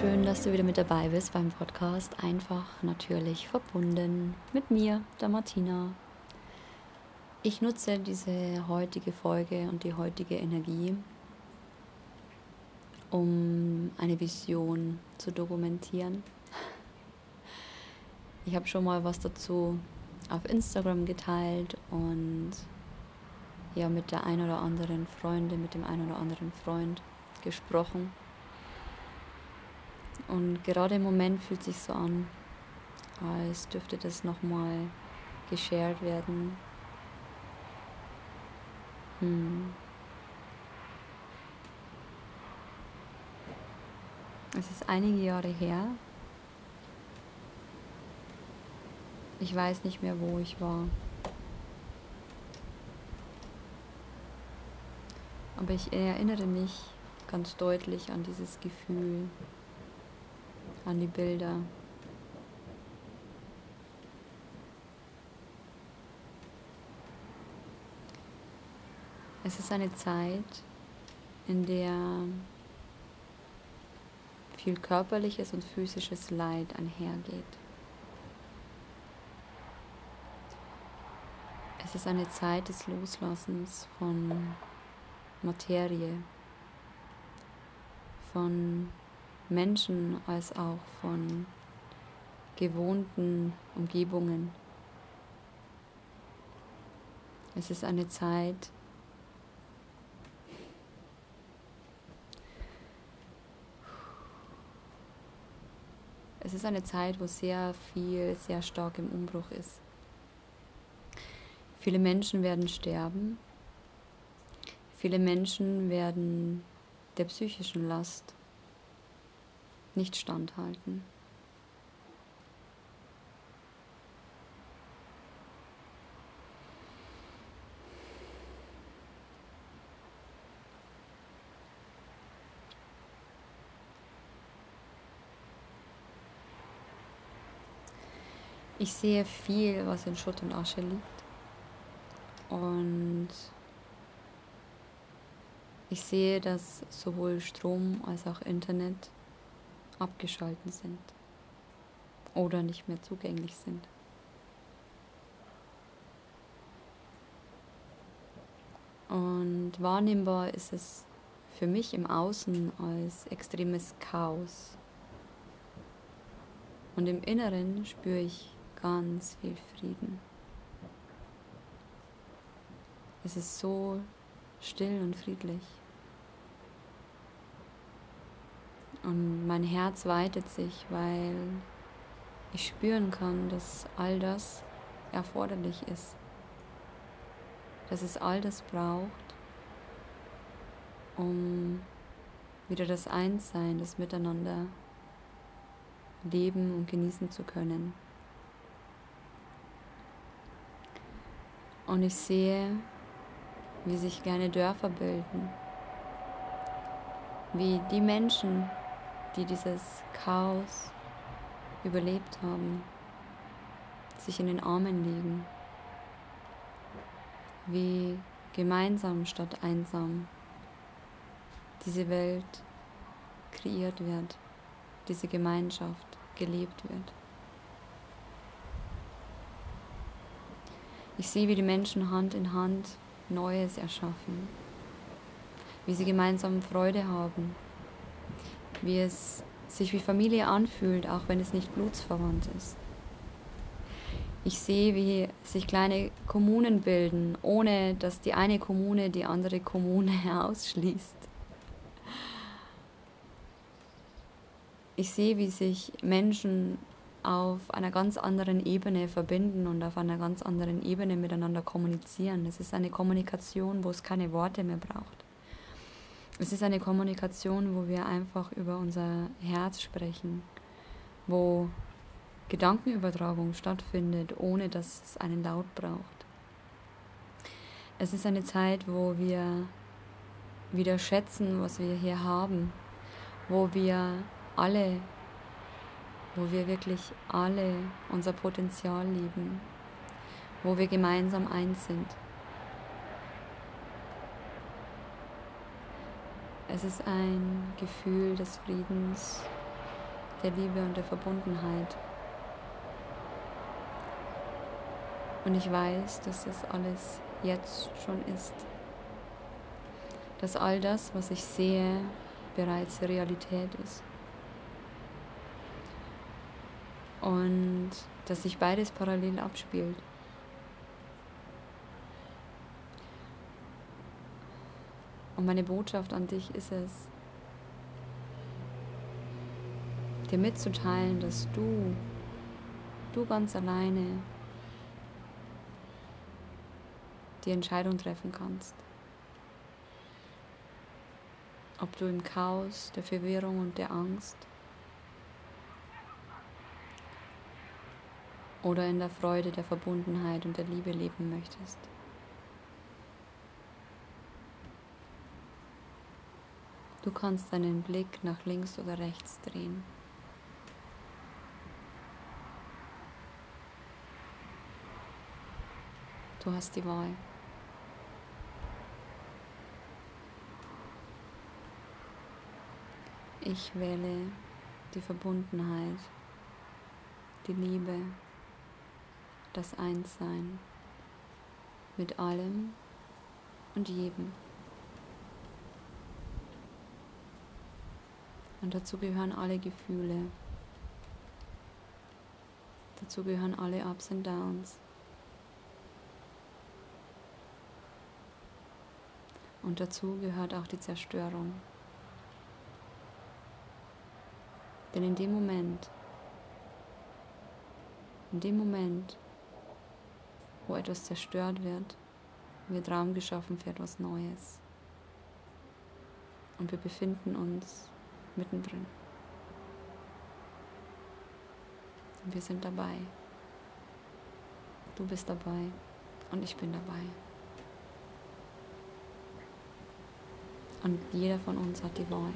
schön, dass du wieder mit dabei bist beim Podcast Einfach natürlich verbunden mit mir, der Martina. Ich nutze diese heutige Folge und die heutige Energie, um eine Vision zu dokumentieren. Ich habe schon mal was dazu auf Instagram geteilt und ja mit der ein oder anderen Freundin, mit dem ein oder anderen Freund gesprochen. Und gerade im Moment fühlt sich so an, als dürfte das nochmal geshared werden. Hm. Es ist einige Jahre her. Ich weiß nicht mehr, wo ich war. Aber ich erinnere mich ganz deutlich an dieses Gefühl, an die Bilder. Es ist eine Zeit, in der viel körperliches und physisches Leid einhergeht. Es ist eine Zeit des Loslassens von Materie, von Menschen als auch von gewohnten Umgebungen. Es ist eine Zeit, es ist eine Zeit, wo sehr viel, sehr stark im Umbruch ist. Viele Menschen werden sterben. Viele Menschen werden der psychischen Last nicht standhalten. Ich sehe viel, was in Schutt und Asche liegt. Und ich sehe, dass sowohl Strom als auch Internet abgeschalten sind oder nicht mehr zugänglich sind. Und wahrnehmbar ist es für mich im Außen als extremes Chaos. Und im Inneren spüre ich ganz viel Frieden. Es ist so still und friedlich. Und mein Herz weitet sich, weil ich spüren kann, dass all das erforderlich ist. Dass es all das braucht, um wieder das Einssein, das Miteinander leben und genießen zu können. Und ich sehe, wie sich kleine Dörfer bilden, wie die Menschen, die dieses Chaos überlebt haben, sich in den Armen liegen, wie gemeinsam statt einsam diese Welt kreiert wird, diese Gemeinschaft gelebt wird. Ich sehe, wie die Menschen Hand in Hand Neues erschaffen, wie sie gemeinsam Freude haben, wie es sich wie Familie anfühlt, auch wenn es nicht blutsverwandt ist. Ich sehe, wie sich kleine Kommunen bilden, ohne dass die eine Kommune die andere Kommune ausschließt. Ich sehe, wie sich Menschen auf einer ganz anderen Ebene verbinden und auf einer ganz anderen Ebene miteinander kommunizieren. Es ist eine Kommunikation, wo es keine Worte mehr braucht. Es ist eine Kommunikation, wo wir einfach über unser Herz sprechen, wo Gedankenübertragung stattfindet, ohne dass es einen Laut braucht. Es ist eine Zeit, wo wir wieder schätzen, was wir hier haben, wo wir alle, wo wir wirklich alle unser Potenzial lieben, wo wir gemeinsam eins sind. Es ist ein Gefühl des Friedens der Liebe und der Verbundenheit. Und ich weiß, dass das alles jetzt schon ist. Dass all das, was ich sehe, bereits Realität ist. Und dass sich beides parallel abspielt. Und meine Botschaft an dich ist es, dir mitzuteilen, dass du, du ganz alleine die Entscheidung treffen kannst. Ob du im Chaos, der Verwirrung und der Angst oder in der Freude, der Verbundenheit und der Liebe leben möchtest. Du kannst deinen Blick nach links oder rechts drehen. Du hast die Wahl. Ich wähle die Verbundenheit, die Liebe, das Einssein mit allem und jedem. Und dazu gehören alle Gefühle. Dazu gehören alle Ups und Downs. Und dazu gehört auch die Zerstörung. Denn in dem Moment, in dem Moment, wo etwas zerstört wird, wird Raum geschaffen für etwas Neues. Und wir befinden uns mittendrin. Wir sind dabei. Du bist dabei und ich bin dabei. Und jeder von uns hat die Wahl.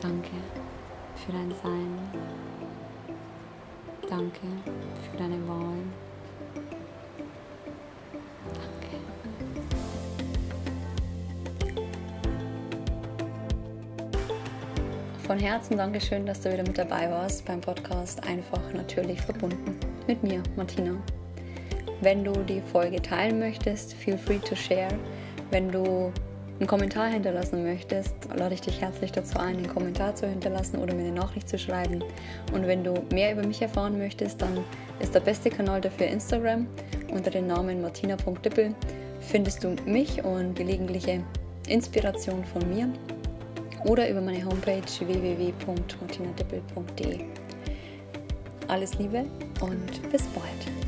Danke für dein Sein. Danke für deine Wahl. Von Herzen Dankeschön, dass du wieder mit dabei warst beim Podcast Einfach natürlich verbunden mit mir, Martina. Wenn du die Folge teilen möchtest, feel free to share. Wenn du einen Kommentar hinterlassen möchtest, lade ich dich herzlich dazu ein, einen Kommentar zu hinterlassen oder mir eine Nachricht zu schreiben. Und wenn du mehr über mich erfahren möchtest, dann ist der beste Kanal dafür Instagram. Unter dem Namen martina.dippel findest du mich und gelegentliche Inspiration von mir oder über meine Homepage www.martinadippel.de. Alles Liebe und bis bald.